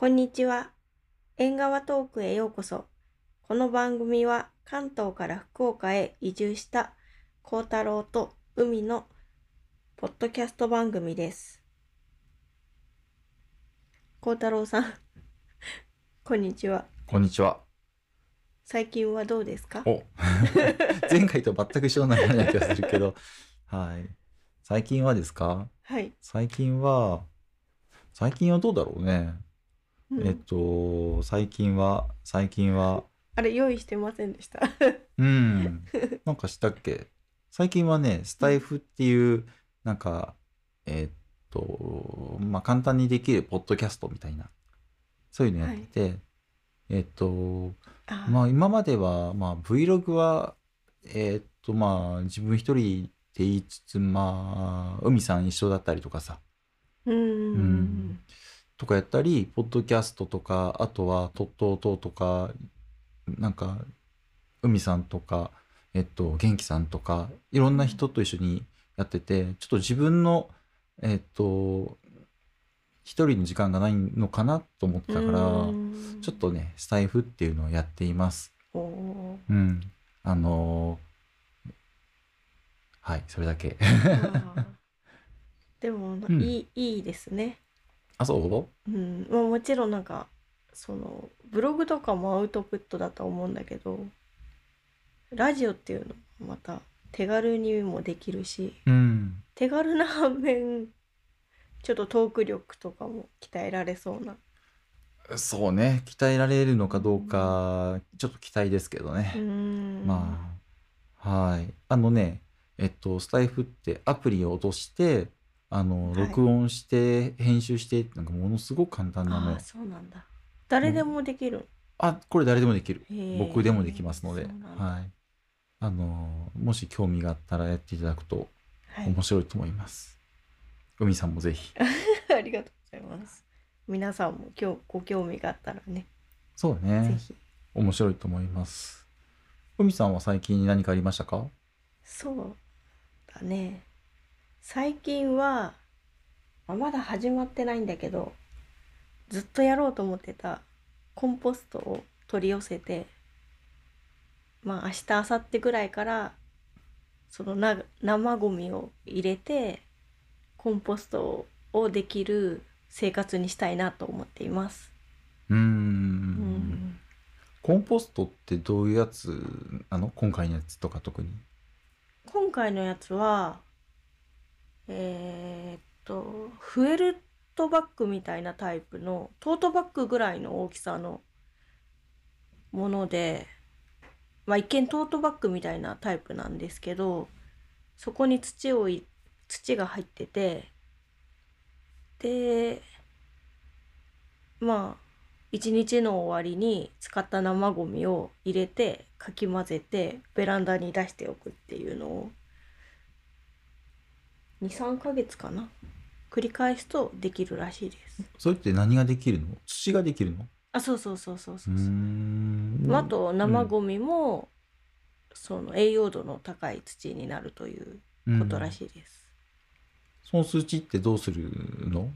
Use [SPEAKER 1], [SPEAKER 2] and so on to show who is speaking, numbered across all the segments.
[SPEAKER 1] こんにちは。縁側トークへようこそ。この番組は関東から福岡へ移住した幸太郎と海のポッドキャスト番組です。幸太郎さん、こんにちは。
[SPEAKER 2] こんにちは。
[SPEAKER 1] 最近はどうですか？
[SPEAKER 2] お 前回と全く一緒にならない気がするけど。はい。最近はですか？
[SPEAKER 1] はい。
[SPEAKER 2] 最近は、最近はどうだろうね。
[SPEAKER 1] うん。
[SPEAKER 2] えっと、最近は、最近は、
[SPEAKER 1] あれ、用意してませんでした。
[SPEAKER 2] うん。なんかしたっけ？最近はね、スタイフっていう、なんか、えっと、まあ、簡単にできるポッドキャストみたいな、そういうのやってて、えっと、
[SPEAKER 1] あ
[SPEAKER 2] まあ今までは、まあ Vlog は、えーっとまあ自分一人って言いつつ、まあ海さん一緒だったりとかさ、
[SPEAKER 1] う
[SPEAKER 2] んとかやったり、ポッドキャストとか、あとはトットートーとか、なんか、海さんとか、えっと、元気さんとか、いろんな人と一緒にやってて、ちょっと自分の、えっと、一人の時間がないのかなと思ってたから、
[SPEAKER 1] うん
[SPEAKER 2] ちょっとね、スタイフっていうのをやっています。うん。あのーはい、それだけ。
[SPEAKER 1] でも、
[SPEAKER 2] ん
[SPEAKER 1] いい、いいですね。
[SPEAKER 2] あ、そう？
[SPEAKER 1] うん。まあもちろんなんか、その、ブログとかもアウトプットだと思うんだけど、ラジオっていうのもまた手軽にもできるし、
[SPEAKER 2] うん。
[SPEAKER 1] 手軽な反面、ちょっとトーク力とかも鍛えられそうな。
[SPEAKER 2] そうね、鍛えられるのかどうか、ちょっと期待ですけど
[SPEAKER 1] う
[SPEAKER 2] ね。
[SPEAKER 1] ん。
[SPEAKER 2] まあ、はい。あのね、えっと、スタイフってアプリを落として、あの、
[SPEAKER 1] はい
[SPEAKER 2] 録音して、編集して、なんかものすごく簡単なの。
[SPEAKER 1] そうなんだ。誰でもできる。
[SPEAKER 2] あ、これ誰でもできる。僕でもできますので。はい。あの、もし興味があったらやっていただくと
[SPEAKER 1] はい。
[SPEAKER 2] 面白いと思います。海さんもぜひ。
[SPEAKER 1] ありがとうございます。皆さんも今日ご興味があったらね、ぜ
[SPEAKER 2] そうね。
[SPEAKER 1] ひ。
[SPEAKER 2] 面白いと思います。海さんは最近何かありましたか？
[SPEAKER 1] そうだね。最近は、まあまだ始まってないんだけど、ずっとやろうと思ってたコンポストを取り寄せて、まあ明日、明後日ぐらいから、そのな生ゴミを入れて、コンポストをできる生活にしたいなと思っています。
[SPEAKER 2] うー。
[SPEAKER 1] うんん。
[SPEAKER 2] コンポストってどういうやつなの？今回のやつとか特に。
[SPEAKER 1] 今回のやつは、えーっと、フェルトバッグみたいなタイプの、トートバッグぐらいの大きさのもので、まあ一見トートバッグみたいなタイプなんですけど、そこに土をい、土が入ってて、で、まあ、一日の終わりに使った生ゴミを入れて、かき混ぜて、ベランダに出しておくっていうのを、2、3ヶ月かな繰り返すとできるらしいです。
[SPEAKER 2] それって何ができるの？土ができるの？
[SPEAKER 1] あ、そうそうそうそうそうう
[SPEAKER 2] ー
[SPEAKER 1] そう。
[SPEAKER 2] ん。
[SPEAKER 1] あと、生ゴミも、その栄養度の高い土になるということら
[SPEAKER 2] い。
[SPEAKER 1] しいです。
[SPEAKER 2] その土ってどうするの？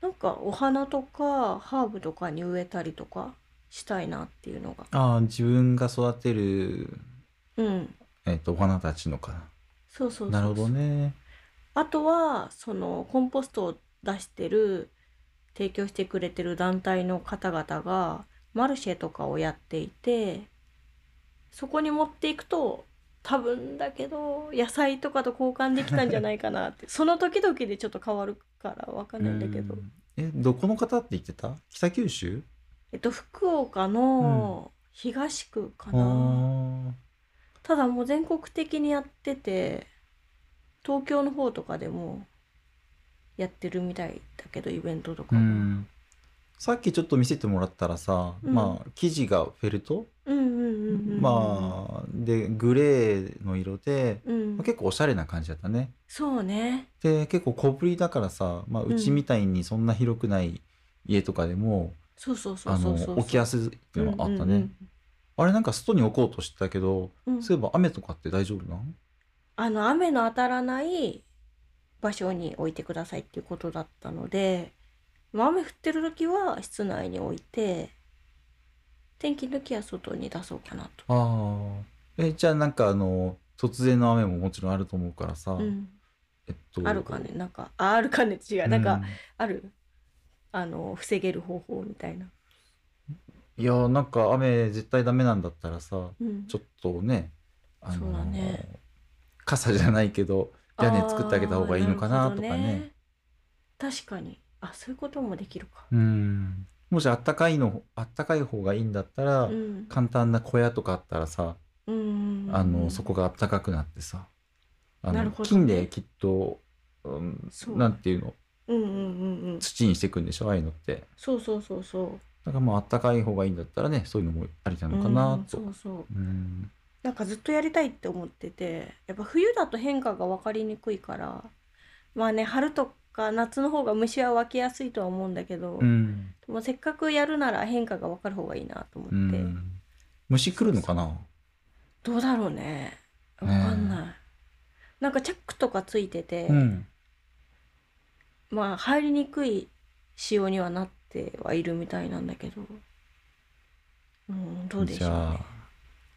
[SPEAKER 1] なんか、お花とか、ハーブとかに植えたりとかしたいなっていうのが。
[SPEAKER 2] ああ、自分が育てる、
[SPEAKER 1] うん。
[SPEAKER 2] えっ、と、お花たちのか
[SPEAKER 1] そうそうそうそう。
[SPEAKER 2] な。なるほどね。
[SPEAKER 1] あとは、その、コンポストを出してる、提供してくれてる団体の方々が、マルシェとかをやっていて、そこに持っていくと、多分だけど、野菜とかと交換できたんじゃないかなって。その時々でちょっと変わるからわかんないんだけど
[SPEAKER 2] う。んえ、どこの方って言ってた？北九州？
[SPEAKER 1] えっと、福岡の東区か
[SPEAKER 2] あ
[SPEAKER 1] な。
[SPEAKER 2] ー
[SPEAKER 1] ただもう全国的にやってて、東京の方とかでもやってるみたいだけど、イベントとか。
[SPEAKER 2] さっきちょっと見せてもらったらさ、
[SPEAKER 1] うん
[SPEAKER 2] まあ、生地がフェルト？まあ、で、グレーの色で、
[SPEAKER 1] うん
[SPEAKER 2] まあ、結構おしゃれな感じだったね。
[SPEAKER 1] そうね。
[SPEAKER 2] で、結構小ぶりだからさ、まあ、うちみたいにそんな広くない家とかでも、
[SPEAKER 1] そうそうそう
[SPEAKER 2] 置きやすいっていうのがあったね。
[SPEAKER 1] うん
[SPEAKER 2] あれなんか外に置こうとしてたけど、そういえば雨とかって大丈夫なん？
[SPEAKER 1] あの、雨の当たらない場所に置いてくださいっていうことだったので、まあ雨降ってる時は室内に置いて天気の時は外に出そうかなと。
[SPEAKER 2] ああ。え、じゃあなんかあの、突然の雨ももちろんあると思うからさ、
[SPEAKER 1] うん、
[SPEAKER 2] えっと、
[SPEAKER 1] あるかねなんかああるかね違うなんか、
[SPEAKER 2] うん
[SPEAKER 1] ある？あの防げる方法みたいな。
[SPEAKER 2] いや、なんか雨絶対ダメなんだったらさ、
[SPEAKER 1] うん、
[SPEAKER 2] ちょっとね、あ
[SPEAKER 1] そうだね
[SPEAKER 2] 傘じゃないけど、屋根作ってあげた方がいいのかなとかね。
[SPEAKER 1] 確かにあそういうこともできるか。
[SPEAKER 2] うん。もしあったかいの、あったかい方がいいんだったら、
[SPEAKER 1] うん
[SPEAKER 2] 簡単な小屋とかあったらさ、
[SPEAKER 1] うん
[SPEAKER 2] あの、そこがあったかくなってさ、あの、
[SPEAKER 1] ね
[SPEAKER 2] 金できっと、うんなんていうの、
[SPEAKER 1] うんうんうんうん
[SPEAKER 2] 土にしていくんでしょ、ああいうのって。
[SPEAKER 1] そうそうそうそう。
[SPEAKER 2] だからもうあったかい方がいいんだったらね、そういうのもありなのかな
[SPEAKER 1] うん
[SPEAKER 2] と。
[SPEAKER 1] そうそう
[SPEAKER 2] うん。
[SPEAKER 1] なんかずっとやりたいって思っててやっぱ冬だと変化が分かりにくいからまあね春とか夏の方が虫は湧きやすいとは思うんだけど、
[SPEAKER 2] うん。
[SPEAKER 1] でもせっかくやるなら変化が分かる方がいいなと思って、
[SPEAKER 2] うん。虫来るのかな？
[SPEAKER 1] どうだろうね。分かんない、なんかチャックとかついてて、
[SPEAKER 2] うん。
[SPEAKER 1] まあ入りにくい仕様にはなってはいるみたいなんだけど。うんどうでしょうね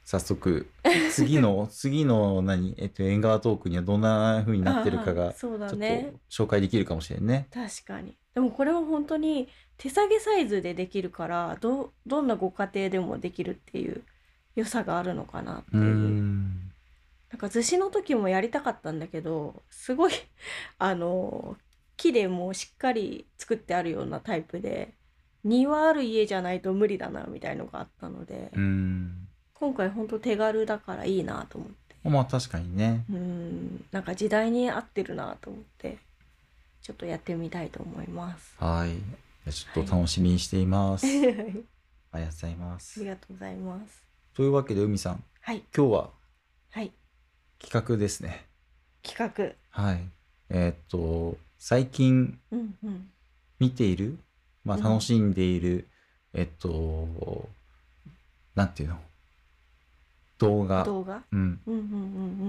[SPEAKER 2] 早速、次の、次の何、えっと、縁側トークにはどんな風になってるか
[SPEAKER 1] あ
[SPEAKER 2] が、ちょっと
[SPEAKER 1] ね
[SPEAKER 2] 紹介できるかもしれんね。
[SPEAKER 1] 確かにでもこれは本当に手提げサイズでできるからどどんなご家庭でもできるっていう良さがあるのかなって
[SPEAKER 2] う
[SPEAKER 1] いう、
[SPEAKER 2] ん。
[SPEAKER 1] なんか逗子の時もやりたかったんだけどすごい あの木でもうしっかり作ってあるようなタイプで庭ある家じゃないと無理だなみたいのがあったので、
[SPEAKER 2] うん。
[SPEAKER 1] 今回本当手軽だからいいなと思って
[SPEAKER 2] まあ確かにね。
[SPEAKER 1] うんなんか時代に合ってるなと思ってちょっとやってみたいと思います。
[SPEAKER 2] はい。ちょっと楽しみにしています。
[SPEAKER 1] あ
[SPEAKER 2] ありがとうございま
[SPEAKER 1] り
[SPEAKER 2] す。
[SPEAKER 1] がとうございます。
[SPEAKER 2] というわけで、海さん、
[SPEAKER 1] はい
[SPEAKER 2] 今日は
[SPEAKER 1] はい
[SPEAKER 2] 企画ですね。
[SPEAKER 1] 企
[SPEAKER 2] はい。えーっと、最近
[SPEAKER 1] 画うんうん
[SPEAKER 2] 見ている、まあ
[SPEAKER 1] うん
[SPEAKER 2] 楽しんでいる、えっと、なんていうの？動画。
[SPEAKER 1] 動画？
[SPEAKER 2] うん。
[SPEAKER 1] うんうんう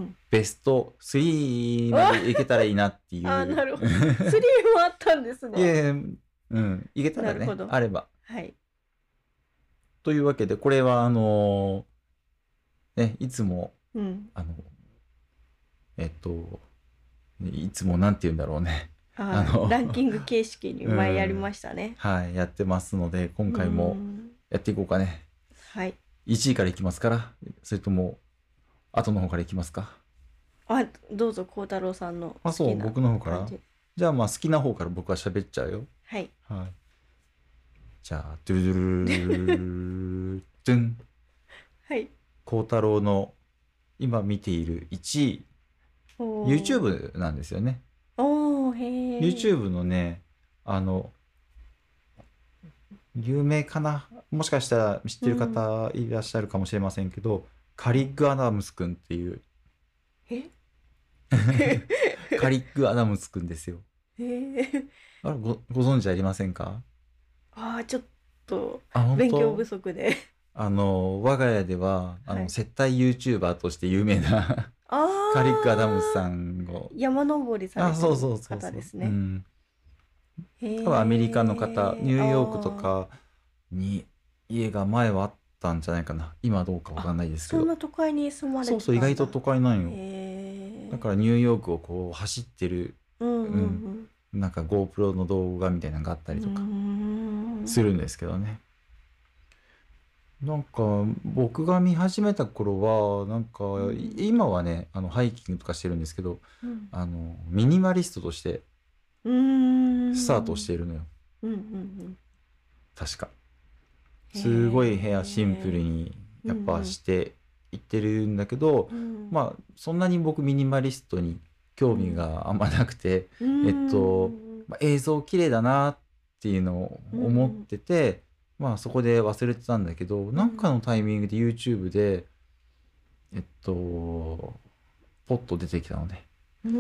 [SPEAKER 1] ん
[SPEAKER 2] ベスト3までいけたらいいなっていう。
[SPEAKER 1] うん。あーなるほど。スリーもあったんです
[SPEAKER 2] い
[SPEAKER 1] ね。
[SPEAKER 2] やいやうん。いけたらね
[SPEAKER 1] なるほ、ど
[SPEAKER 2] あれば。
[SPEAKER 1] はい
[SPEAKER 2] というわけで、これはあのね、いつも、
[SPEAKER 1] うん
[SPEAKER 2] あの、えっと、いつもなんて言うんだろうね。
[SPEAKER 1] あ
[SPEAKER 2] あの
[SPEAKER 1] ランキング形式に前やりましたね。
[SPEAKER 2] はい、やってますので、今回
[SPEAKER 1] う
[SPEAKER 2] も
[SPEAKER 1] ん
[SPEAKER 2] やっていこうかね。
[SPEAKER 1] はい。
[SPEAKER 2] 1位からいきますから、それとも、後の方からいきますか？
[SPEAKER 1] あどうぞ孝太郎さんの
[SPEAKER 2] あそう僕の方から？
[SPEAKER 1] 感じ
[SPEAKER 2] じゃあまあ好きな方から僕は喋っちゃうよ。
[SPEAKER 1] はい。
[SPEAKER 2] はい。じゃあ、ドゥルルルドゥン。
[SPEAKER 1] はい。
[SPEAKER 2] 孝太郎の今見ている1位、YouTube なんですよね。
[SPEAKER 1] おーへー
[SPEAKER 2] YouTube のね、あの、有名かな？もしかしたら知ってる方いらっしゃるかもしれませんけど、カリック・アダムスくんっていう、
[SPEAKER 1] え？
[SPEAKER 2] カリック・アダムスくんですよ。
[SPEAKER 1] へー
[SPEAKER 2] あれごご存知ありませんか？
[SPEAKER 1] あーちょっと勉強不足で。
[SPEAKER 2] あの、我が家では、あの、
[SPEAKER 1] はい
[SPEAKER 2] 接待 YouTuber として有名な
[SPEAKER 1] あ
[SPEAKER 2] カリック・アダムスさ
[SPEAKER 1] ん。
[SPEAKER 2] んを。
[SPEAKER 1] 山登りされ
[SPEAKER 2] あ、
[SPEAKER 1] て
[SPEAKER 2] そうそうそうそう。
[SPEAKER 1] る方ですね。
[SPEAKER 2] うん。多分アメリカの方、ニューヨークとかに家が前はあったんじゃないかな。今はどうかわかんないですけど。
[SPEAKER 1] そんな都会に住まれて
[SPEAKER 2] そうそう、意外と都会なんよ。だからニューヨークをこう走ってる、
[SPEAKER 1] うんうん
[SPEAKER 2] なんか GoPro の動画みたいなのがあった
[SPEAKER 1] うん。
[SPEAKER 2] りとかするんですけどね。なんか僕が見始めた頃は、なんか
[SPEAKER 1] うん
[SPEAKER 2] 今はね、あのハイキングとかしてるんですけど、
[SPEAKER 1] うん
[SPEAKER 2] あのミニマリストとしてスタートしているのよ。
[SPEAKER 1] うんうん
[SPEAKER 2] 確か。
[SPEAKER 1] へー。
[SPEAKER 2] すごい部屋シンプルにやっぱしていってるんだけど、
[SPEAKER 1] うん。
[SPEAKER 2] まあそんなに僕ミニマリストに興味があんまなくて、
[SPEAKER 1] あ
[SPEAKER 2] えっとまあ、映像綺麗だなっていうのを思ってて、まあそこで忘れてたんだけど、なんかのタイミングで YouTube でえっとポッと出てきたので、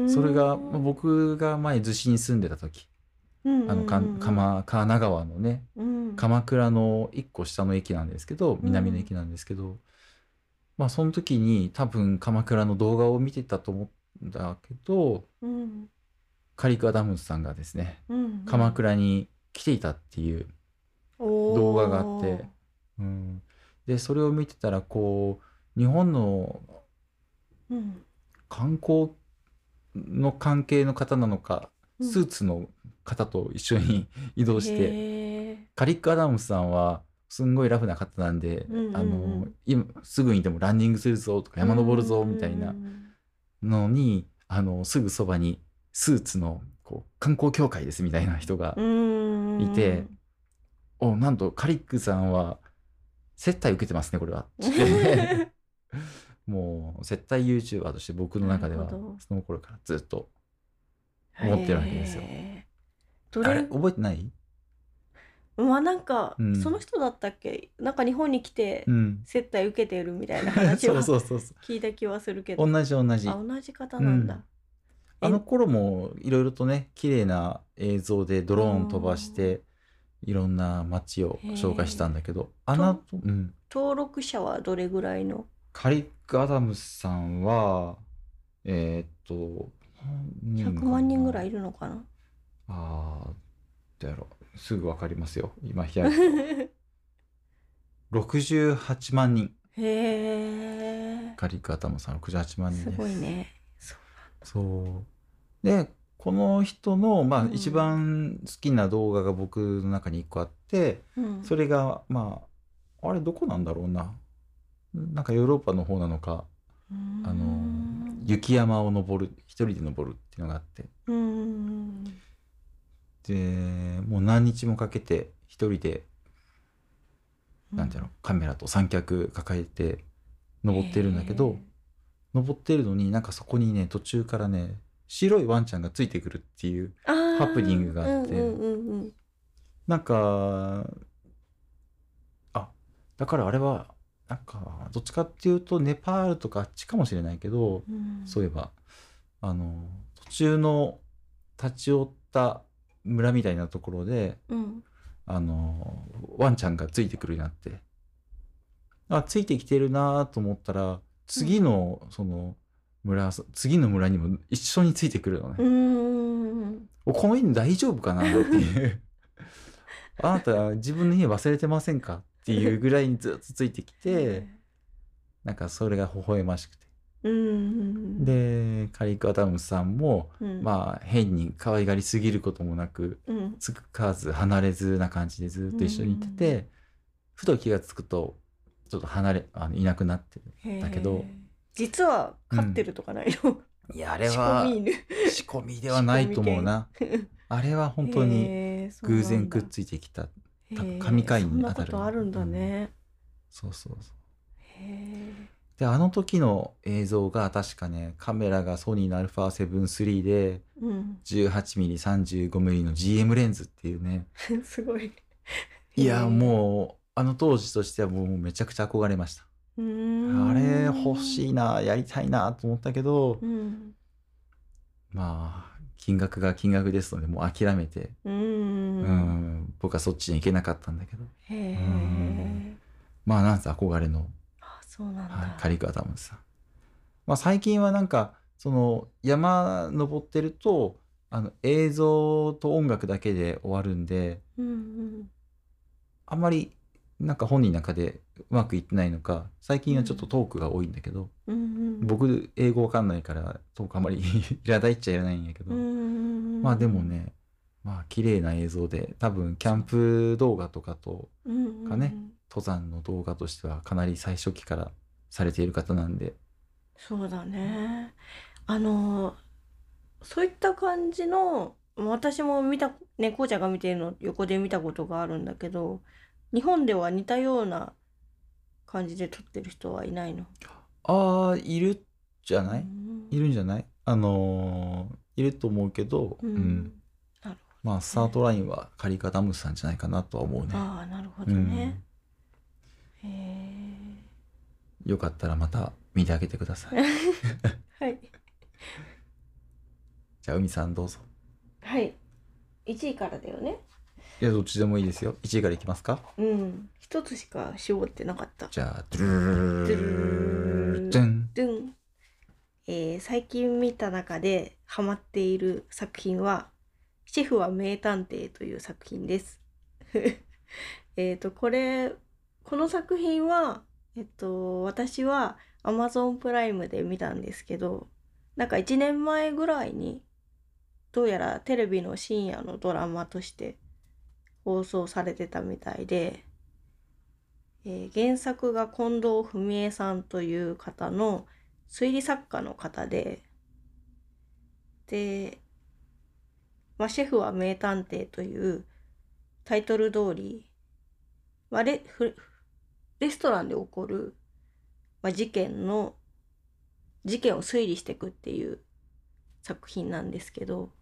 [SPEAKER 2] それがまあ僕が前逗子に住んでた時、あのかん鎌神奈川のね
[SPEAKER 1] うん。
[SPEAKER 2] 鎌倉の一個下の駅なんですけど南の駅なんですけど、まあその時に多分鎌倉の動画を見てたと思うんだけど
[SPEAKER 1] うん。
[SPEAKER 2] カリク・アダムスさんがですね
[SPEAKER 1] うん
[SPEAKER 2] 鎌倉に来ていたっていう、
[SPEAKER 1] 動
[SPEAKER 2] 動画があってうん、でそれを見てたらこう日本の
[SPEAKER 1] うん。
[SPEAKER 2] 観光の関係の方なのか
[SPEAKER 1] うん。
[SPEAKER 2] スーツの方と一緒に 移動して、カリック・アダムスさんはすんごいラフな方なんで、
[SPEAKER 1] うんうんうん。
[SPEAKER 2] あの今すぐにでもランニングするぞとか山登るぞみたいなのにあのすぐそばにスーツのこう観光協会ですみたいな人が、
[SPEAKER 1] うん
[SPEAKER 2] いておなんとカリックさんは接待受けてますねこれは。って もう接待 YouTuber として僕の中ではその頃からずっと思ってるわけですよ。
[SPEAKER 1] ど
[SPEAKER 2] あれ
[SPEAKER 1] れ
[SPEAKER 2] 覚えてない？
[SPEAKER 1] まあなんか、
[SPEAKER 2] うん。
[SPEAKER 1] その人だったっけ？なんか日本に来て
[SPEAKER 2] うん。
[SPEAKER 1] 接待受けてるみたいな話
[SPEAKER 2] そう
[SPEAKER 1] は
[SPEAKER 2] そうそうそう。
[SPEAKER 1] 聞いた気はするけど。
[SPEAKER 2] 同じ同じ。
[SPEAKER 1] あ同じ方なんだ、
[SPEAKER 2] うん。あの頃もいろいろとね綺麗な映像でドローン飛ばしていろんな街を紹介したんだけどあの後、うん、
[SPEAKER 1] 登録者はどれぐらいの？
[SPEAKER 2] カリック・アダムスさんはえーっと
[SPEAKER 1] 100万人ぐらいい
[SPEAKER 2] る
[SPEAKER 1] るのかな？
[SPEAKER 2] ああどうやろう。すぐわかりますよ。今開いて68万人。
[SPEAKER 1] へえ
[SPEAKER 2] カリック・アダムスさん68万人
[SPEAKER 1] す
[SPEAKER 2] です。
[SPEAKER 1] ごいね。そ
[SPEAKER 2] そう。でこの人の、まあ
[SPEAKER 1] うん。
[SPEAKER 2] 一番好きな動画が僕の中に1個あって、
[SPEAKER 1] う、うん、
[SPEAKER 2] それがまああれどこなんだろうななんかヨーロッパの方なのかあの雪山を登る一人で登るっていうのがあって。
[SPEAKER 1] うん
[SPEAKER 2] でもう何日もかけて一人でなんていうのカメラと三脚抱えて登ってるんだけど登ってるのになんかそこにね途中からね白いワンちゃんがついてくるっていうハ
[SPEAKER 1] ハ
[SPEAKER 2] プニングがあって。
[SPEAKER 1] うんうんうん。
[SPEAKER 2] なんかあだからあれはなんかどっちかっていうとネパールとかあっちかもしれないけど
[SPEAKER 1] うん。
[SPEAKER 2] そういえばあの途中の立ち寄った村みたいなところで
[SPEAKER 1] うん。
[SPEAKER 2] あのワンちゃんがついてくるようになってあついてきてるなと思ったら次のその村、次の村にも一緒についてくるのね、この犬大丈夫かなっていう。あなた自分の家忘れてませんか？っていうぐらいにずっとついてきて なんかそれが微笑ましくて。
[SPEAKER 1] うん
[SPEAKER 2] でカリック・アダムスさんも
[SPEAKER 1] うん。
[SPEAKER 2] まあ変に可愛がりすぎることもなく
[SPEAKER 1] うん。
[SPEAKER 2] つかず離れずな感じでずっと一緒にいてて、ふと気がつくとちょっと離れあのいなくなってるだけど。
[SPEAKER 1] 実は飼ってるとかないの、
[SPEAKER 2] いやあれ
[SPEAKER 1] 仕
[SPEAKER 2] は
[SPEAKER 1] 込み犬。
[SPEAKER 2] 仕込みではないと思うな。あれは本当に偶然くっついてきた神回に
[SPEAKER 1] そんな
[SPEAKER 2] 当たる
[SPEAKER 1] ことあるんだね、
[SPEAKER 2] そうそうそう。
[SPEAKER 1] へ
[SPEAKER 2] であの時の映像が確かねカメラがソニーの α7-3 で
[SPEAKER 1] ーうん、
[SPEAKER 2] 18mm35mm の GM レンズっていうね。
[SPEAKER 1] すごい。
[SPEAKER 2] いやもうあの当時としてはもうめちゃくちゃ憧れました。あれ欲しいなやりたいなと思ったけど
[SPEAKER 1] うん。
[SPEAKER 2] まあ金額が金額ですのでもう諦めて、
[SPEAKER 1] う
[SPEAKER 2] ん。ん、僕はそっちに行けなかったんだけど。
[SPEAKER 1] へえ。
[SPEAKER 2] うん。まあなんせ憧れの、はい、カリク・アダムスさん、まあ、最近はなんかその山登ってるとあの映像と音楽だけで終わるんで
[SPEAKER 1] うんうん。
[SPEAKER 2] あんまりなんか本人の中でうまくいってないのか最近はちょっとトークが多いんだけど、
[SPEAKER 1] うんうん
[SPEAKER 2] 僕英語わかんないからトークあんまり いらないっちゃいらないんやけど、
[SPEAKER 1] うん
[SPEAKER 2] まあでもねまあ綺麗な映像で多分キャンプ動画とかとかね登山の動画としてはかなり最初期からされている方なんで。
[SPEAKER 1] そうだね。あのそういった感じの私も見たねこうちゃんが見てるの横で見たことがあるんだけど日本では似たような感じで撮ってる人はいないの？
[SPEAKER 2] ああいるじゃない、
[SPEAKER 1] うん。
[SPEAKER 2] いるんじゃない？あのーいると思うけど、
[SPEAKER 1] う
[SPEAKER 2] うん。
[SPEAKER 1] んなる
[SPEAKER 2] まあスタートラインはカリカダムスさんじゃないかなとは思うね。
[SPEAKER 1] ああなるほ
[SPEAKER 2] う
[SPEAKER 1] どね。
[SPEAKER 2] ん、
[SPEAKER 1] へえ
[SPEAKER 2] よかったらまた見てあげてください。
[SPEAKER 1] はい。
[SPEAKER 2] じゃあ海さんどうぞ。
[SPEAKER 1] はい。1位からだよね
[SPEAKER 2] いやどっちでもいいですよ。1位からいきますか？
[SPEAKER 1] うん一つしか絞ってなかった
[SPEAKER 2] じゃあドゥルルルルル
[SPEAKER 1] ン、えー最近見た中でハマっている作品はシェフは名探偵という作品です。えっと、これ、この作品は、えっと、私は Amazon プライムで見たんですけど、なんか1年前ぐらいに、どうやらテレビの深夜のドラマとして放送されてたみたいで、えー原作が近藤文江さんという方の推理作家の方で、で、まあ、シェフは名探偵というタイトル通り、まあ、レフレストランで起こる、まあ、事件の事件を推理していくっていう作品なんですけど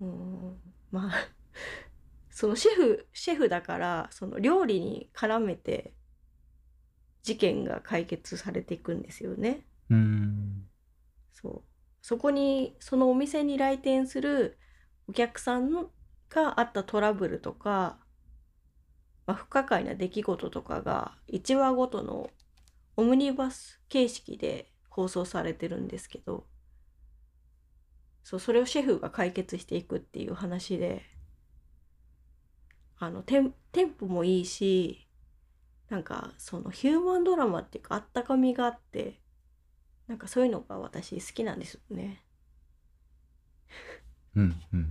[SPEAKER 1] うん。まあ そのシェフシェフだからその料理に絡めて事件が解決されていくんですよね。
[SPEAKER 2] うん
[SPEAKER 1] そうそこにそのお店に来店するお客さんのがあったトラブルとか、まあ、不可解な出来事とかが1話ごとのオムニバス形式で放送されてるんですけどそうそれをシェフが解決していくっていう話であのテンテンポもいいしなんかそのヒューマンドラマっていうかあったかみがあってなんかそういうのが私好きなんですよね。
[SPEAKER 2] うんうん
[SPEAKER 1] っ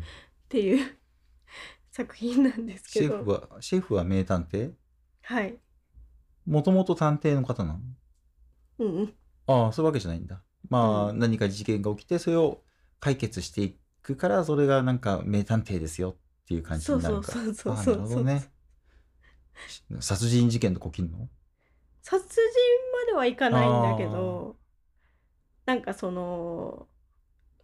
[SPEAKER 1] ていう 作品なんですけど。
[SPEAKER 2] シェフはシェフは名探偵？
[SPEAKER 1] はい。
[SPEAKER 2] もともと探偵の方なの？
[SPEAKER 1] うんうん。
[SPEAKER 2] ああそういうわけじゃないんだまあ、
[SPEAKER 1] うん
[SPEAKER 2] 何か事件が起きてそれを解決していくからそれがなんか名探偵ですよっていう感じになるか。
[SPEAKER 1] そうそうそうそうそう。
[SPEAKER 2] ね。殺人事件とか起きんの？
[SPEAKER 1] 殺人まではいかないんだけど、なんかその、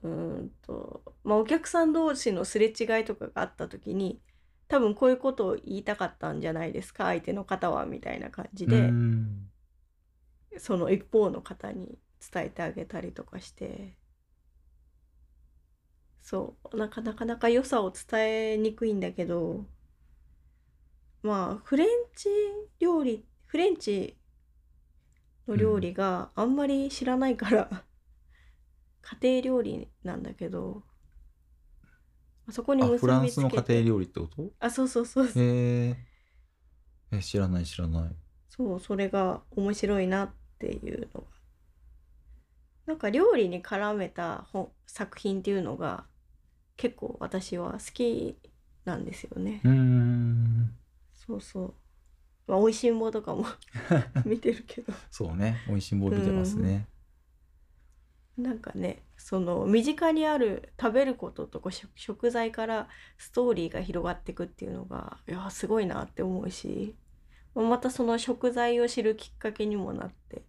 [SPEAKER 1] うーんと、まあお客さん同士のすれ違いとかがあった時に、多分こういうことを言いたかったんじゃないですか、相手の方は、みたいな感じ
[SPEAKER 2] う
[SPEAKER 1] で、
[SPEAKER 2] ん。
[SPEAKER 1] その一方の方に伝えてあげたりとかして、そう、なかなかなか良さを伝えにくいんだけど、まあ、フレンチ料理、フレンチの料理があんまり知らないから、家庭料理なんだけど、そこに
[SPEAKER 2] あ
[SPEAKER 1] 結
[SPEAKER 2] フランス
[SPEAKER 1] びつけて、
[SPEAKER 2] の家庭料理ってこと？
[SPEAKER 1] あ、そうそうそうそ
[SPEAKER 2] ええ知らない知らない。
[SPEAKER 1] そう、それが面白いなっていうのが。なんか料理に絡めた本作品っていうのが結構私は好きなんですよね。
[SPEAKER 2] うーん
[SPEAKER 1] そうそう。まあ、美味しんぼとかも 見てるけど。
[SPEAKER 2] そうね美味しんぼ見てますね、
[SPEAKER 1] なんかね、その身近にある食べることとか食食材からストーリーが広がっていくっていうのが、いや、すごいなって思うし、またその食材を知るきっかけにもなって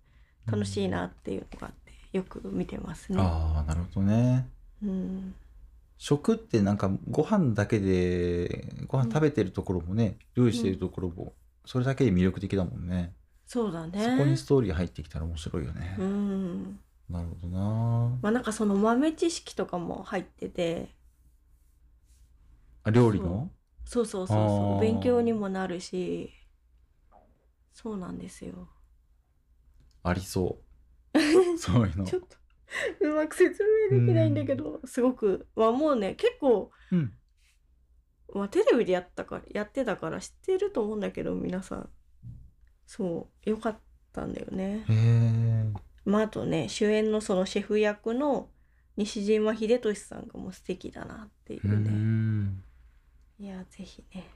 [SPEAKER 1] 楽しいなっていうのがあって、よく見てますね。
[SPEAKER 2] ああなるほどね
[SPEAKER 1] うん。
[SPEAKER 2] 食ってなんかご飯だけでご飯食べてるところもね、料理してるところもそれだけで魅力的だもんね、
[SPEAKER 1] そうだね。
[SPEAKER 2] そこにストーリー入ってきたら面白いよね、
[SPEAKER 1] うん。
[SPEAKER 2] なるほどな。
[SPEAKER 1] まあなんかその豆知識とかも入ってて、
[SPEAKER 2] あ料理の？
[SPEAKER 1] そうそうそうそう、勉強にもなるし、そうなんですよ。
[SPEAKER 2] ありそう。そういうの。
[SPEAKER 1] ちょっと うまく説明できないんだけど、すごく、まあもうね、結構、
[SPEAKER 2] うん
[SPEAKER 1] まあテレビでやったから、やってたから知ってると思うんだけど、皆さん。そう、よかったんだよね。まああとね、主演のそのシェフ役の西島秀俊さんがもう素敵だなっていうね。
[SPEAKER 2] ん
[SPEAKER 1] いや、ぜひね。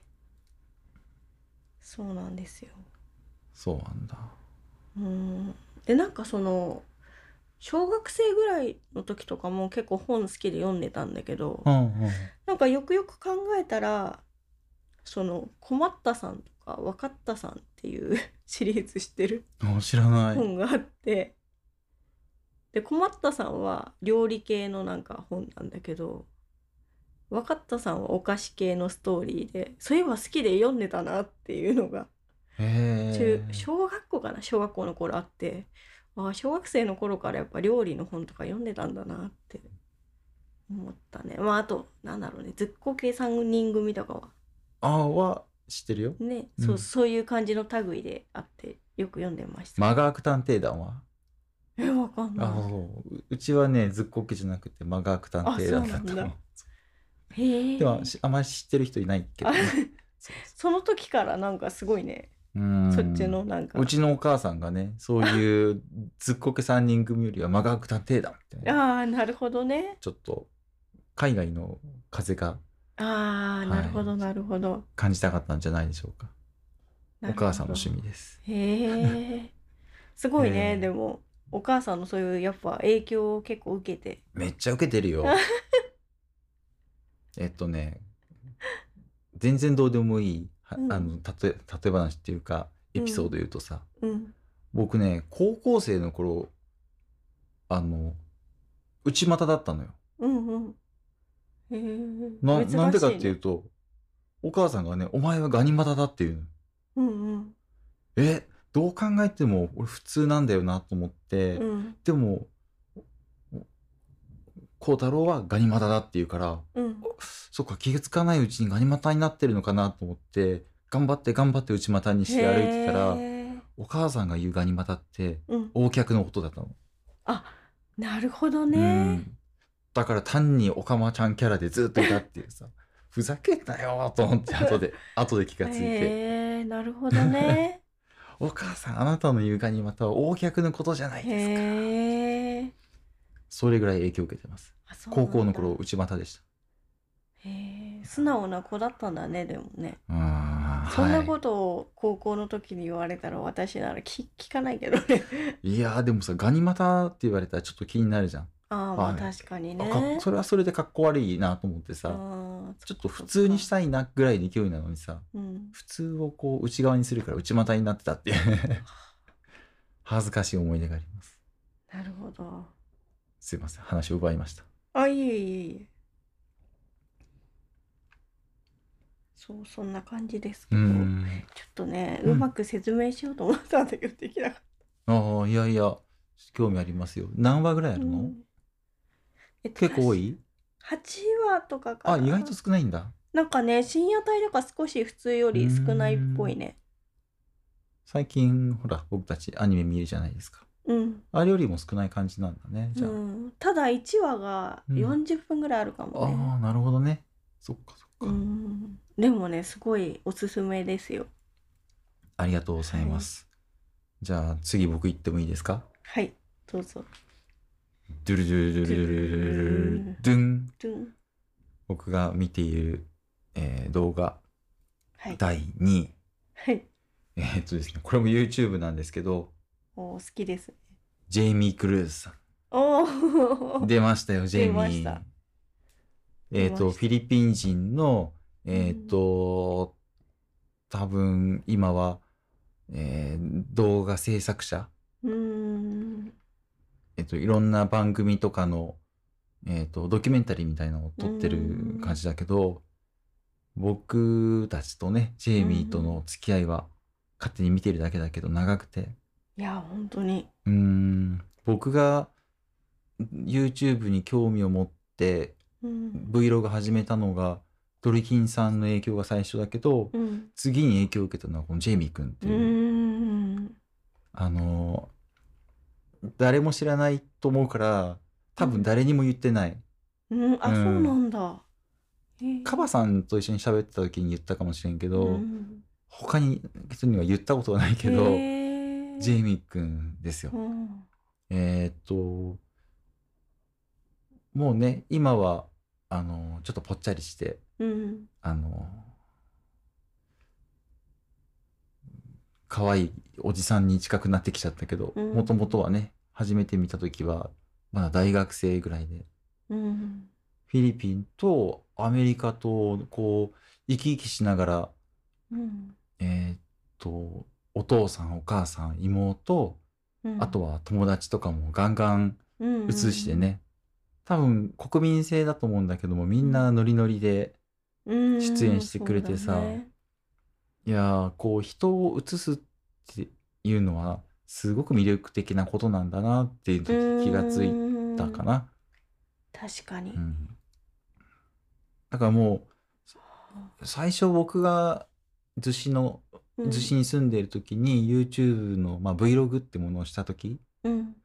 [SPEAKER 1] そうなんですよ。
[SPEAKER 2] そうなんだ
[SPEAKER 1] うん。で、なんかその、小学生ぐらいの時とかも結構本好きで読んでたんだけど、
[SPEAKER 2] うんうん。
[SPEAKER 1] なんかよくよく考えたら、その、困ったさんとか、分かったさんっていう シリーズ知ってる
[SPEAKER 2] あ知らない。
[SPEAKER 1] 本があって、で、困ったさんは料理系のなんか本なんだけど、分かったさんはお菓子系のストーリーで、そういえば好きで読んでたなっていうのが、
[SPEAKER 2] へ
[SPEAKER 1] 中
[SPEAKER 2] え
[SPEAKER 1] 小学校かな小学校の頃あってああ小学生の頃からやっぱ料理の本とか読んでたんだなって思ったね。まああとなんだろうね。ずっこけ3人組とかは
[SPEAKER 2] ああは知ってるよ。
[SPEAKER 1] ね、
[SPEAKER 2] うん。
[SPEAKER 1] そうそういう感じの類であってよく読んでました、
[SPEAKER 2] マガーク探偵団は？
[SPEAKER 1] えわかん
[SPEAKER 2] あ
[SPEAKER 1] な
[SPEAKER 2] そうううちはねずっこけじゃなくてマガーク探偵団だったの。
[SPEAKER 1] へえ
[SPEAKER 2] でもしあまり知ってる人いないけどね。そ
[SPEAKER 1] の時からなんかすごいね
[SPEAKER 2] う
[SPEAKER 1] そっちのなんか。
[SPEAKER 2] うちのお母さんがねそういうずっこけ3人組よりはマガーク探偵団みたいな。
[SPEAKER 1] ああなるほどね。
[SPEAKER 2] ちょっと海外の風が
[SPEAKER 1] ああなるほど
[SPEAKER 2] はい。
[SPEAKER 1] なるほど、
[SPEAKER 2] 感じたかったんじゃないでしょうか。お母さんの趣味です。
[SPEAKER 1] へえ すごいね、でもお母さんのそういうやっぱ影響を結構受けて。
[SPEAKER 2] めっちゃ受けてるよ。えっとね全然どうでもいい、あのたとえ例え話っていうかエピソード言うとさ、
[SPEAKER 1] うん。
[SPEAKER 2] 僕ね高校生の頃あの内股だったのよ。
[SPEAKER 1] うんうん。
[SPEAKER 2] ななんでかっていうとお母さんがね「お前はガニ股だ」っていうの
[SPEAKER 1] うんうん。
[SPEAKER 2] えどう考えても俺普通なんだよなと思って、
[SPEAKER 1] うん。
[SPEAKER 2] でも孝太郎はガニ股だって言うから
[SPEAKER 1] うん。
[SPEAKER 2] そっか気がつかないうちにガニ股になってるのかなと思って頑張って頑張って内股にして歩いてたらお母さんが言うガニ股って
[SPEAKER 1] う
[SPEAKER 2] 脚のことだったの。
[SPEAKER 1] あなるほど
[SPEAKER 2] う
[SPEAKER 1] ね
[SPEAKER 2] ん。だから単におかまちゃんキャラでずっといたっていうさ ふざけんなよと思って 後で後で気がついて。
[SPEAKER 1] へえなるほどね「
[SPEAKER 2] お母さんあなたの言うガニ股は横脚のことじゃないですか」それぐらい影響を受けてます。高校の頃内股でした。
[SPEAKER 1] へえ素直な子だったんだねでもね。そんなこ
[SPEAKER 2] は
[SPEAKER 1] とを高校の時に言われたら私なら聞聞かないけどね。
[SPEAKER 2] い、いやーでもさガニ股って言われたらちょっと気になるじゃん、
[SPEAKER 1] ああまあ
[SPEAKER 2] はい
[SPEAKER 1] 確かに
[SPEAKER 2] あ
[SPEAKER 1] ね
[SPEAKER 2] かそれはそれでかっこ悪いなと思ってさちょっと普通にしたいなぐらいの勢いなのにさ
[SPEAKER 1] うん。
[SPEAKER 2] 普通をこう内側にするから内股になってたっていう。恥ずかしい思い出があります。
[SPEAKER 1] なるほど
[SPEAKER 2] すいません。話を奪いました。
[SPEAKER 1] あいえいえいえ。そうそんな感じですけ
[SPEAKER 2] う
[SPEAKER 1] ど、
[SPEAKER 2] ん。
[SPEAKER 1] ちょっとね、
[SPEAKER 2] う
[SPEAKER 1] うんまく説明しようと思ったんだけどできなかっ
[SPEAKER 2] ああいやいや興味ありますよ。何話ぐらいあ
[SPEAKER 1] た、
[SPEAKER 2] るの、
[SPEAKER 1] うん。えっと
[SPEAKER 2] 結構多い
[SPEAKER 1] ？8話とかかな。
[SPEAKER 2] あ意外と少ないんだ。
[SPEAKER 1] なんかね深夜帯だから少し普通より少ないっぽいね。
[SPEAKER 2] 最近ほら僕たちアニメ見るじゃないですか
[SPEAKER 1] うん、
[SPEAKER 2] あれよりも少ない感じなんだねじゃあ、
[SPEAKER 1] うん、ただ1話が
[SPEAKER 2] うん。
[SPEAKER 1] 40分ぐらいあるかもね、
[SPEAKER 2] ああなるほどね。そっかそっか、
[SPEAKER 1] うん、でもねすごいおすすめですよ。
[SPEAKER 2] ありがとうございます、じゃあ次僕行ってもいいですか？
[SPEAKER 1] はい。どうぞ。
[SPEAKER 2] ドゥルドゥルドゥルドゥルドゥルドゥン
[SPEAKER 1] ドゥン
[SPEAKER 2] 僕が見ている、えー動画
[SPEAKER 1] はい
[SPEAKER 2] 第2位
[SPEAKER 1] はい
[SPEAKER 2] えーっとですねこれも YouTube なんですけど
[SPEAKER 1] お好きですね。
[SPEAKER 2] ジェイミー・クルーズさ
[SPEAKER 1] お
[SPEAKER 2] ん。
[SPEAKER 1] お
[SPEAKER 2] 出ましたよジェイミー。えーっ
[SPEAKER 1] 出ました。
[SPEAKER 2] とフィリピン人のえーっと、多分今は、えー動画制作者。
[SPEAKER 1] うーん。
[SPEAKER 2] えっと、いろんな番組とかの、えっと、ドキュメンタリーみたいなのを撮ってる感じだけど、僕たちとね、ジェイミーとの付き合いは、勝手に見てるだけだけど長くて、
[SPEAKER 1] いや本当に。
[SPEAKER 2] うーん、僕が YouTube に興味を持って
[SPEAKER 1] うん。
[SPEAKER 2] Vlog 始めたのが、ドリキンさんの影響が最初だけど、
[SPEAKER 1] うん。
[SPEAKER 2] 次に影響を受けたのはこのジェイミー君って
[SPEAKER 1] う
[SPEAKER 2] いう、
[SPEAKER 1] ん。
[SPEAKER 2] あの誰も知らないと思うから、多分誰にも言ってない。
[SPEAKER 1] うん。あ、
[SPEAKER 2] うん。
[SPEAKER 1] そうなんだ。
[SPEAKER 2] カバさんと一緒に喋ってた時に言ったかもしれんけど、
[SPEAKER 1] うん。
[SPEAKER 2] 他に人には言ったことはないけど、
[SPEAKER 1] へえ
[SPEAKER 2] ジェイミー君ですよ。
[SPEAKER 1] うん。
[SPEAKER 2] えーっと、もうね、今は、あの、ちょっとぽっちゃりして、
[SPEAKER 1] うん。
[SPEAKER 2] あの、可愛いおじさんに近くなってきちゃったけど、
[SPEAKER 1] うん。
[SPEAKER 2] もともとはね、初めて見た時は、まだ大学生ぐらいで、
[SPEAKER 1] うん。
[SPEAKER 2] フィリピンとアメリカと、こう、生き生きしながら、
[SPEAKER 1] うん。
[SPEAKER 2] えーっと、お父さん、お母さん、妹、
[SPEAKER 1] うん。
[SPEAKER 2] あとは友達とかもガンガン
[SPEAKER 1] うん
[SPEAKER 2] 映してね、多分国民性だと思うんだけども、みんなノリノリで、
[SPEAKER 1] うん。
[SPEAKER 2] 出演してくれてさ。
[SPEAKER 1] ね。
[SPEAKER 2] いやー、こう人を映すっていうのは、すごく魅力的なことなんだなっていうのに気がついたかな。
[SPEAKER 1] 確かに。
[SPEAKER 2] うん。だからもう、最初僕が逗子の、
[SPEAKER 1] うん
[SPEAKER 2] 逗子に住んでいる時に YouTube の、まあ、Vlog ってものをした時、
[SPEAKER 1] うん。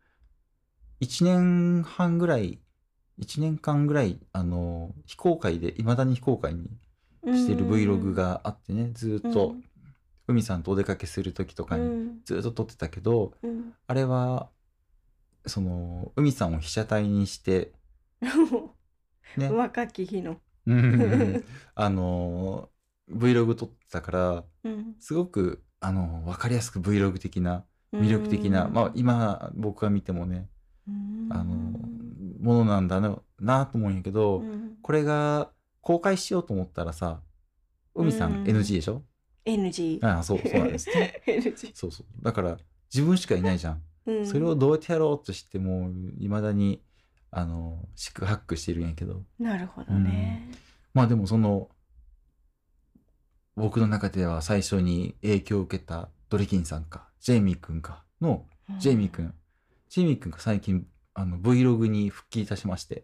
[SPEAKER 2] 1年半ぐらい1年間ぐらいあの非公開でいまだに非公開にしてる Vlog があってねずっと海さんとお出かけする時とかに
[SPEAKER 1] うん。
[SPEAKER 2] ずっと撮ってたけど、
[SPEAKER 1] うん。
[SPEAKER 2] あれはその海さんを被写体にして ね。
[SPEAKER 1] 若き日の、
[SPEAKER 2] うん。あの Vlog 撮ってたから
[SPEAKER 1] うん。
[SPEAKER 2] すごくあの分かりやすく Vlog 的な魅力的な、まあ今僕が見てもねあのものなんだななと思うんやけど、
[SPEAKER 1] うん。
[SPEAKER 2] これが公開しようと思ったらさ海さん
[SPEAKER 1] うん。
[SPEAKER 2] NG でしょ、
[SPEAKER 1] NG
[SPEAKER 2] ああそうそうなんです。ね
[SPEAKER 1] NG
[SPEAKER 2] そうそう。だから自分しかいないじゃん。それをどうやってやろうとしてもいまだにあの四苦八苦してるんやけど。
[SPEAKER 1] なるほどね、
[SPEAKER 2] まあでもその僕の中では最初に影響を受けたドレキンさんかジェイミー君かの
[SPEAKER 1] うん。
[SPEAKER 2] ジェイミー君、ジェイミー君が最近あの Vlog に復帰いたしまして、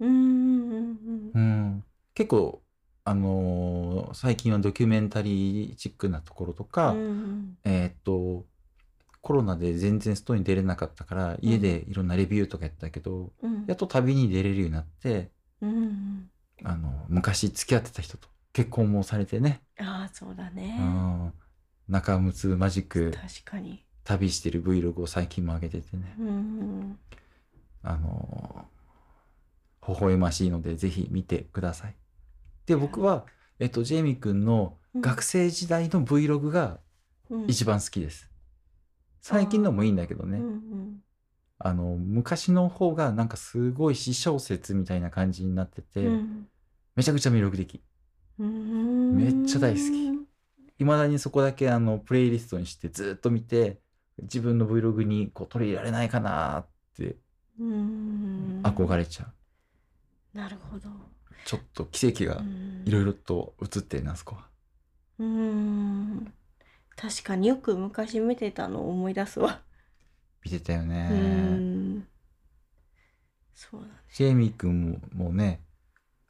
[SPEAKER 1] うん
[SPEAKER 2] 結構あのー最近はドキュメンタリーチックなところとか、
[SPEAKER 1] うん
[SPEAKER 2] えーっとコロナで全然外に出れなかったから家でいろんなレビューとかやったけど、
[SPEAKER 1] うん。
[SPEAKER 2] やっと旅に出れるようになって
[SPEAKER 1] うん。
[SPEAKER 2] あの昔付き合ってた人と結婚もされてね、
[SPEAKER 1] ああそうだね。
[SPEAKER 2] うん、仲睦まじく
[SPEAKER 1] 確かに。
[SPEAKER 2] 旅してる Vlog を最近も上げててね、
[SPEAKER 1] うん
[SPEAKER 2] あの微笑ましいのでぜひ見てください。で僕は、えっと、ジェイミー君の学生時代の Vlog が
[SPEAKER 1] うん。
[SPEAKER 2] 一番好きです。最近のもいいんだけどね、
[SPEAKER 1] うんうん。
[SPEAKER 2] あの昔の方がなんかすごい詩小説みたいな感じになってて、
[SPEAKER 1] うん。
[SPEAKER 2] めちゃくちゃ魅力的。
[SPEAKER 1] うん
[SPEAKER 2] めっちゃ大好き。いまだにそこだけあのプレイリストにしてずっと見て自分の Vlog にこう取り入れられないかなって
[SPEAKER 1] うん。
[SPEAKER 2] 憧れちゃう。
[SPEAKER 1] なるほど。
[SPEAKER 2] ちょっと奇跡がいろいろと映ってるなあそこは。
[SPEAKER 1] うん。確かによく昔見てたのを思い出すわ。
[SPEAKER 2] 見てたよ
[SPEAKER 1] う
[SPEAKER 2] ね。
[SPEAKER 1] ん。そうだね
[SPEAKER 2] ジェイミー君もね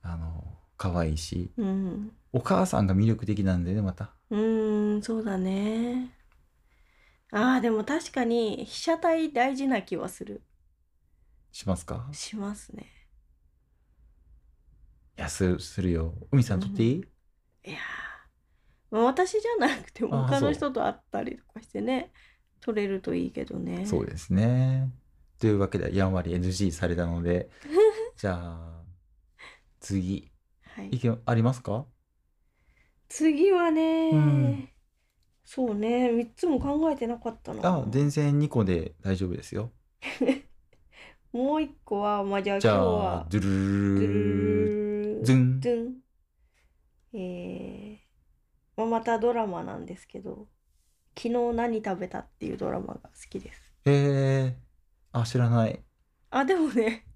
[SPEAKER 2] あの可愛いし
[SPEAKER 1] うん
[SPEAKER 2] お母さんが魅力的なんでねまた。
[SPEAKER 1] うーん、そうだね。ああ、でも確かに被写体大事な気はする。
[SPEAKER 2] しますか？
[SPEAKER 1] しますね。
[SPEAKER 2] いやすするよ。海さん撮っていい、
[SPEAKER 1] いやーまあ私じゃなくても他の人と会ったりとかしてね、撮れるといいけどね。
[SPEAKER 2] そうですね。というわけでやんわり NG されたので じゃあ次
[SPEAKER 1] はい
[SPEAKER 2] 意見ありますか？
[SPEAKER 1] 次はね、
[SPEAKER 2] うん
[SPEAKER 1] そうね、3つも考えてなかったな。
[SPEAKER 2] あ全然2個で大丈夫ですよ。
[SPEAKER 1] もう1個は、まあ、じゃあ
[SPEAKER 2] じゃあ
[SPEAKER 1] 今日は、
[SPEAKER 2] ドゥルルル
[SPEAKER 1] ルル
[SPEAKER 2] ズン
[SPEAKER 1] ドゥン。えーまあ、またドラマなんですけど、昨日何食べたっていうドラマが好きです。
[SPEAKER 2] えー、あ知らない。
[SPEAKER 1] あ、でもね、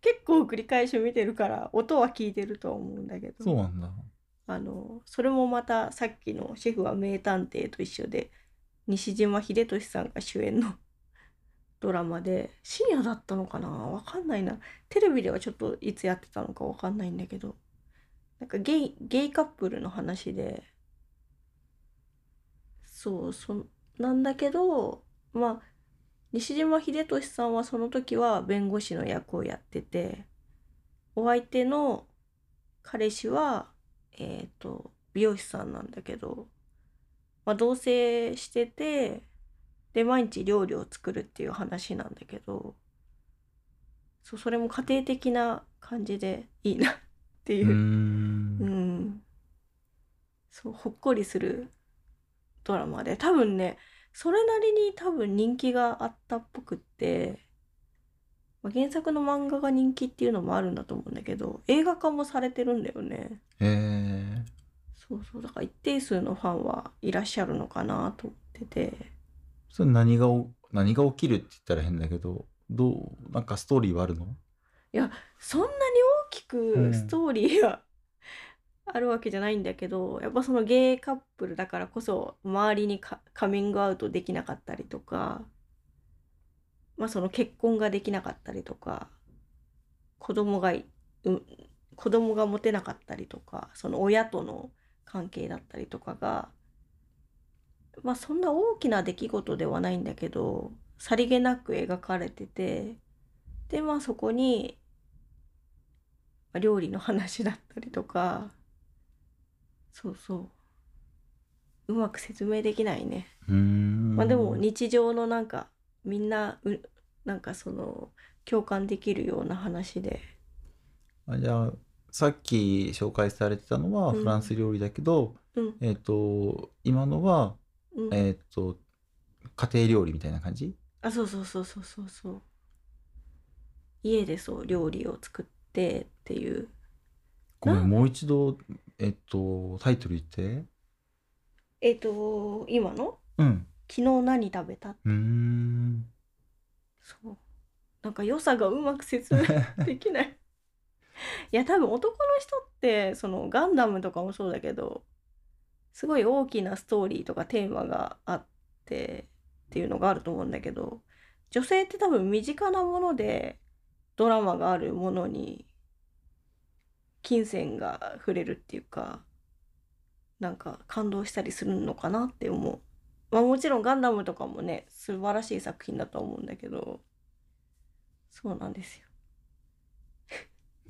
[SPEAKER 1] 結構繰り返し見てるから、音は聞いてるとは思うんだけど、
[SPEAKER 2] そうなんだ。
[SPEAKER 1] あの、それもまたさっきのシェフは名探偵と一緒で、西島秀俊さんが主演の ドラマで、深夜だったのかな？わかんないな。テレビではちょっといつやってたのかわかんないんだけど、なんかゲイ、ゲイカップルの話で、そう、そ、なんだけど、まあ、西島秀俊さんはその時は弁護士の役をやってて、お相手の彼氏は、えっと、美容師さんなんだけど、まあ、同棲してて、で、毎日料理を作るっていう話なんだけど、そう、それも家庭的な感じでいいなっていう。う、ん、そう、ほっこりするドラマで、多分ね、それなりに多分人気があったっぽくって、まあ、原作の漫画が人気っていうのもあるんだと思うんだけど、映画化もされてるんだよね。
[SPEAKER 2] えー、
[SPEAKER 1] そうそう、だから一定数のファンはいらっしゃるのかなと思ってて、
[SPEAKER 2] それ何がお何が起きるって言ったら変だけどどうなんかストーリーはあるの？
[SPEAKER 1] そんなに大き
[SPEAKER 2] うん。
[SPEAKER 1] くストーリーがあるわけじゃないんだけど、やっぱそのゲイカップルだからこそ周りにカミングアウトできなかったりとか、まあその結婚ができなかったりとか、子供がい、う子供が持てなかったりとか、その親との関係だったりとかが、まあそんな大きな出来事ではないんだけど、さりげなく描かれてて、でまあそこに料理の話だったりとかそうそう。うまく説明できないね。まあでも日常のなんかみんなうなんかその共感できるような話で。
[SPEAKER 2] あじゃあさっき紹介されてたのは
[SPEAKER 1] うん。
[SPEAKER 2] フランス料理だけど、
[SPEAKER 1] うん。
[SPEAKER 2] えっ、と今のは
[SPEAKER 1] うん、
[SPEAKER 2] えっ、と家庭料理みたいな感じ？
[SPEAKER 1] あそうそうそうそうそうそう。家でそう料理を作ってっていう。
[SPEAKER 2] ごめんもう一度えっ、とタイトル言って。
[SPEAKER 1] えっ、と今の？
[SPEAKER 2] うん。
[SPEAKER 1] 昨日何食べた
[SPEAKER 2] うーん。
[SPEAKER 1] そう。なんか良さがうまく説明 できない。いや多分男の人ってそのガンダムとかもそうだけどすごい大きなストーリーとかテーマがあってっていうのがあると思うんだけど女性って多分身近なものでドラマがあるものに金銭が触れるっていうかなんか感動したりするのかなって思う。まあもちろんガンダムとかもね素晴らしい作品だと思うんだけどそうなんですよ。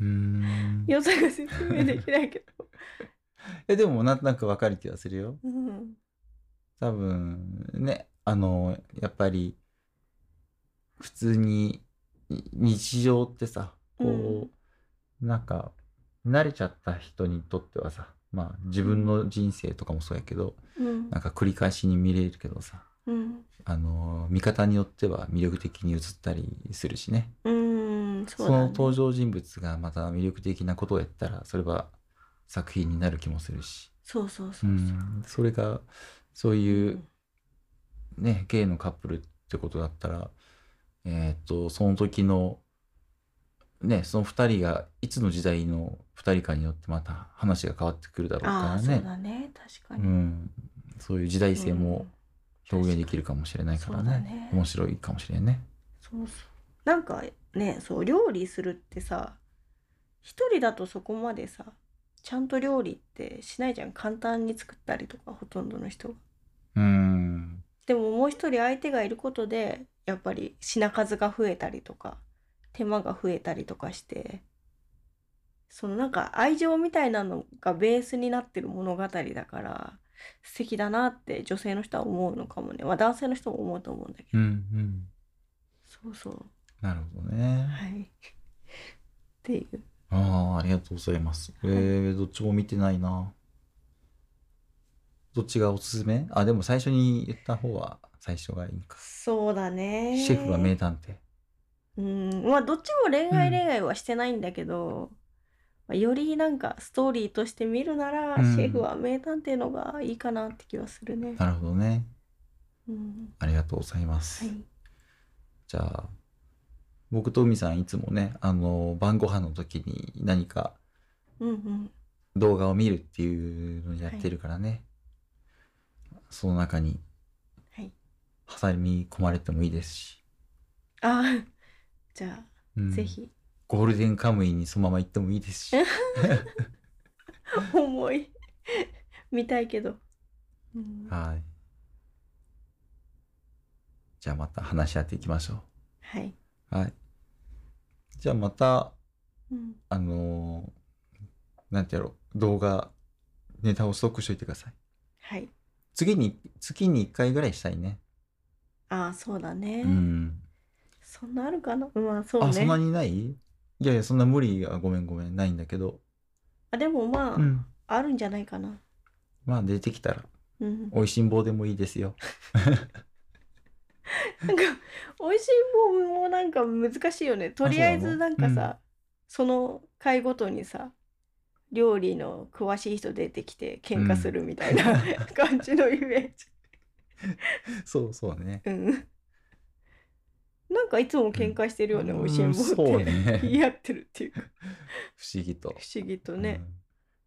[SPEAKER 2] うーん
[SPEAKER 1] 良さが説明できないけど。
[SPEAKER 2] えでもなんとなくわかる気がするよ
[SPEAKER 1] うん、
[SPEAKER 2] 多分ねあのやっぱり普通にい日常ってさこう、なんか慣れちゃった人にとってはさまあ自分の人生とかもそうやけど
[SPEAKER 1] うん。
[SPEAKER 2] なんか繰り返しに見れるけどさ
[SPEAKER 1] うん。
[SPEAKER 2] あの見方によっては魅力的に映ったりするしね。
[SPEAKER 1] うん。そ
[SPEAKER 2] そうの。登場人物がまた魅力的なことをやったらそれは作品になる気もするし、
[SPEAKER 1] そうそうそううそう。
[SPEAKER 2] ん、それがそういうねゲイのカップルってことだったらえーっとその時のねその2人がいつの時代の2人かによってまた話が変わってくるだろう
[SPEAKER 1] ああそう
[SPEAKER 2] からね
[SPEAKER 1] だね。確か
[SPEAKER 2] う
[SPEAKER 1] に。
[SPEAKER 2] ん、そういう時代性も
[SPEAKER 1] うん。
[SPEAKER 2] 表現できるかもしれないからね,、
[SPEAKER 1] そうだね。
[SPEAKER 2] 面白いかもしれんね。
[SPEAKER 1] そうそう。なんかねそう料理するってさ一人だとそこまでさちゃんと料理ってしないじゃん。簡単に作ったりとかほとんどの人が。
[SPEAKER 2] うん。
[SPEAKER 1] でももう一人相手がいることでやっぱり品数が増えたりとか手間が増えたりとかしてそのなんか愛情みたいなのがベースになってる物語だから素敵だなって女性の人は思うのかもね、まあ、男性の人も思うと思うんだけど、
[SPEAKER 2] うんうん
[SPEAKER 1] そうそう
[SPEAKER 2] なるほどね。
[SPEAKER 1] はいっていう
[SPEAKER 2] ああ、ありがとうございます。えー、どっちも見てないな。どっちがおすすめ？あ、でも最初に言った方は最初がいいんか。
[SPEAKER 1] そうだね
[SPEAKER 2] シェフは名探偵。
[SPEAKER 1] うんまあどっちも恋愛
[SPEAKER 2] うん
[SPEAKER 1] 恋愛はしてないんだけど、まあよりなんかストーリーとして見るなら、
[SPEAKER 2] うん
[SPEAKER 1] シェフは名探偵のがいいかなって気はするね。
[SPEAKER 2] なるほどね。
[SPEAKER 1] うん、
[SPEAKER 2] ありがとうございます。
[SPEAKER 1] はい。
[SPEAKER 2] じゃあ、僕と海さんいつもね、あの、晩ご飯の時に何か
[SPEAKER 1] うんうん。
[SPEAKER 2] 動画を見るっていうのをやってるからね。その中に
[SPEAKER 1] はい。
[SPEAKER 2] 挟み込まれてもいいですし。
[SPEAKER 1] ああ、じゃあ、
[SPEAKER 2] うん
[SPEAKER 1] ぜひ。
[SPEAKER 2] ゴールデンカムイにそのまま行ってもいいですし。
[SPEAKER 1] 重い。見たいけど。うん、
[SPEAKER 2] はい。じゃあまた話し合っていきましょ
[SPEAKER 1] はい。
[SPEAKER 2] う。はい。じゃあまた、
[SPEAKER 1] うん、
[SPEAKER 2] あのーなんてやろう、動画、ネタをストックしといてください。
[SPEAKER 1] はい。
[SPEAKER 2] 次に、月に1回ぐらいしたいね。
[SPEAKER 1] ああ、そうだね。
[SPEAKER 2] うん。
[SPEAKER 1] そんなあるかな？まあ、そう
[SPEAKER 2] あ、そんな
[SPEAKER 1] ね。
[SPEAKER 2] にない？いやいや、そんな無理はごめんごめん、ないんだけど。
[SPEAKER 1] あでもまあ、
[SPEAKER 2] うん。
[SPEAKER 1] あるんじゃないかな。
[SPEAKER 2] まあ出てきたら、
[SPEAKER 1] うん。
[SPEAKER 2] 美味しん坊でもいいですよ。
[SPEAKER 1] なんか美味しい棒もなんか難しいよね。とりあえずなんか
[SPEAKER 2] そうな
[SPEAKER 1] さ、その回ごとにさ料理の詳しい人出てきて喧嘩するみたいな 感じのイメージ。
[SPEAKER 2] そうそうね。
[SPEAKER 1] うん。なんかいつも喧嘩してるよね、
[SPEAKER 2] うん
[SPEAKER 1] 美味しい棒
[SPEAKER 2] そう
[SPEAKER 1] って、
[SPEAKER 2] ね
[SPEAKER 1] 言い合ってるっていうか
[SPEAKER 2] 不思議と。
[SPEAKER 1] 不思議とね。
[SPEAKER 2] うん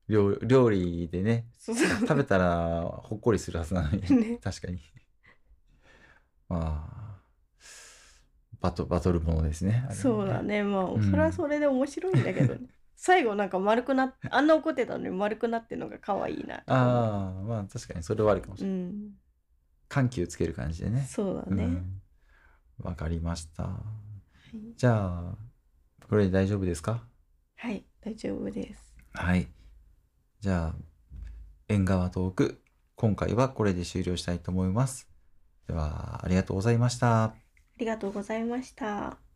[SPEAKER 2] 料料理でね、食べたらほっこりするはずなのに、
[SPEAKER 1] ね
[SPEAKER 2] 確かに。まあ、バトバトルものですね。あれは
[SPEAKER 1] そうだ。ねまあ、
[SPEAKER 2] うん
[SPEAKER 1] それはそれで面白いんだけどね。最後なんか丸くなっあんな怒ってたのに丸くなってるのが可愛いな。
[SPEAKER 2] ああ、まあ確かにそれはあるかもし
[SPEAKER 1] う
[SPEAKER 2] れない。
[SPEAKER 1] ん。
[SPEAKER 2] 緩急つける感じでね。
[SPEAKER 1] そうだね。
[SPEAKER 2] うんわかりました。
[SPEAKER 1] は
[SPEAKER 2] じゃあ、これで大丈夫ですか？
[SPEAKER 1] はい、大丈夫です。
[SPEAKER 2] はい。じゃあ、縁側トーク、今回はこれで終了したいと思います。では、ありがとうございました。
[SPEAKER 1] ありがとうございました。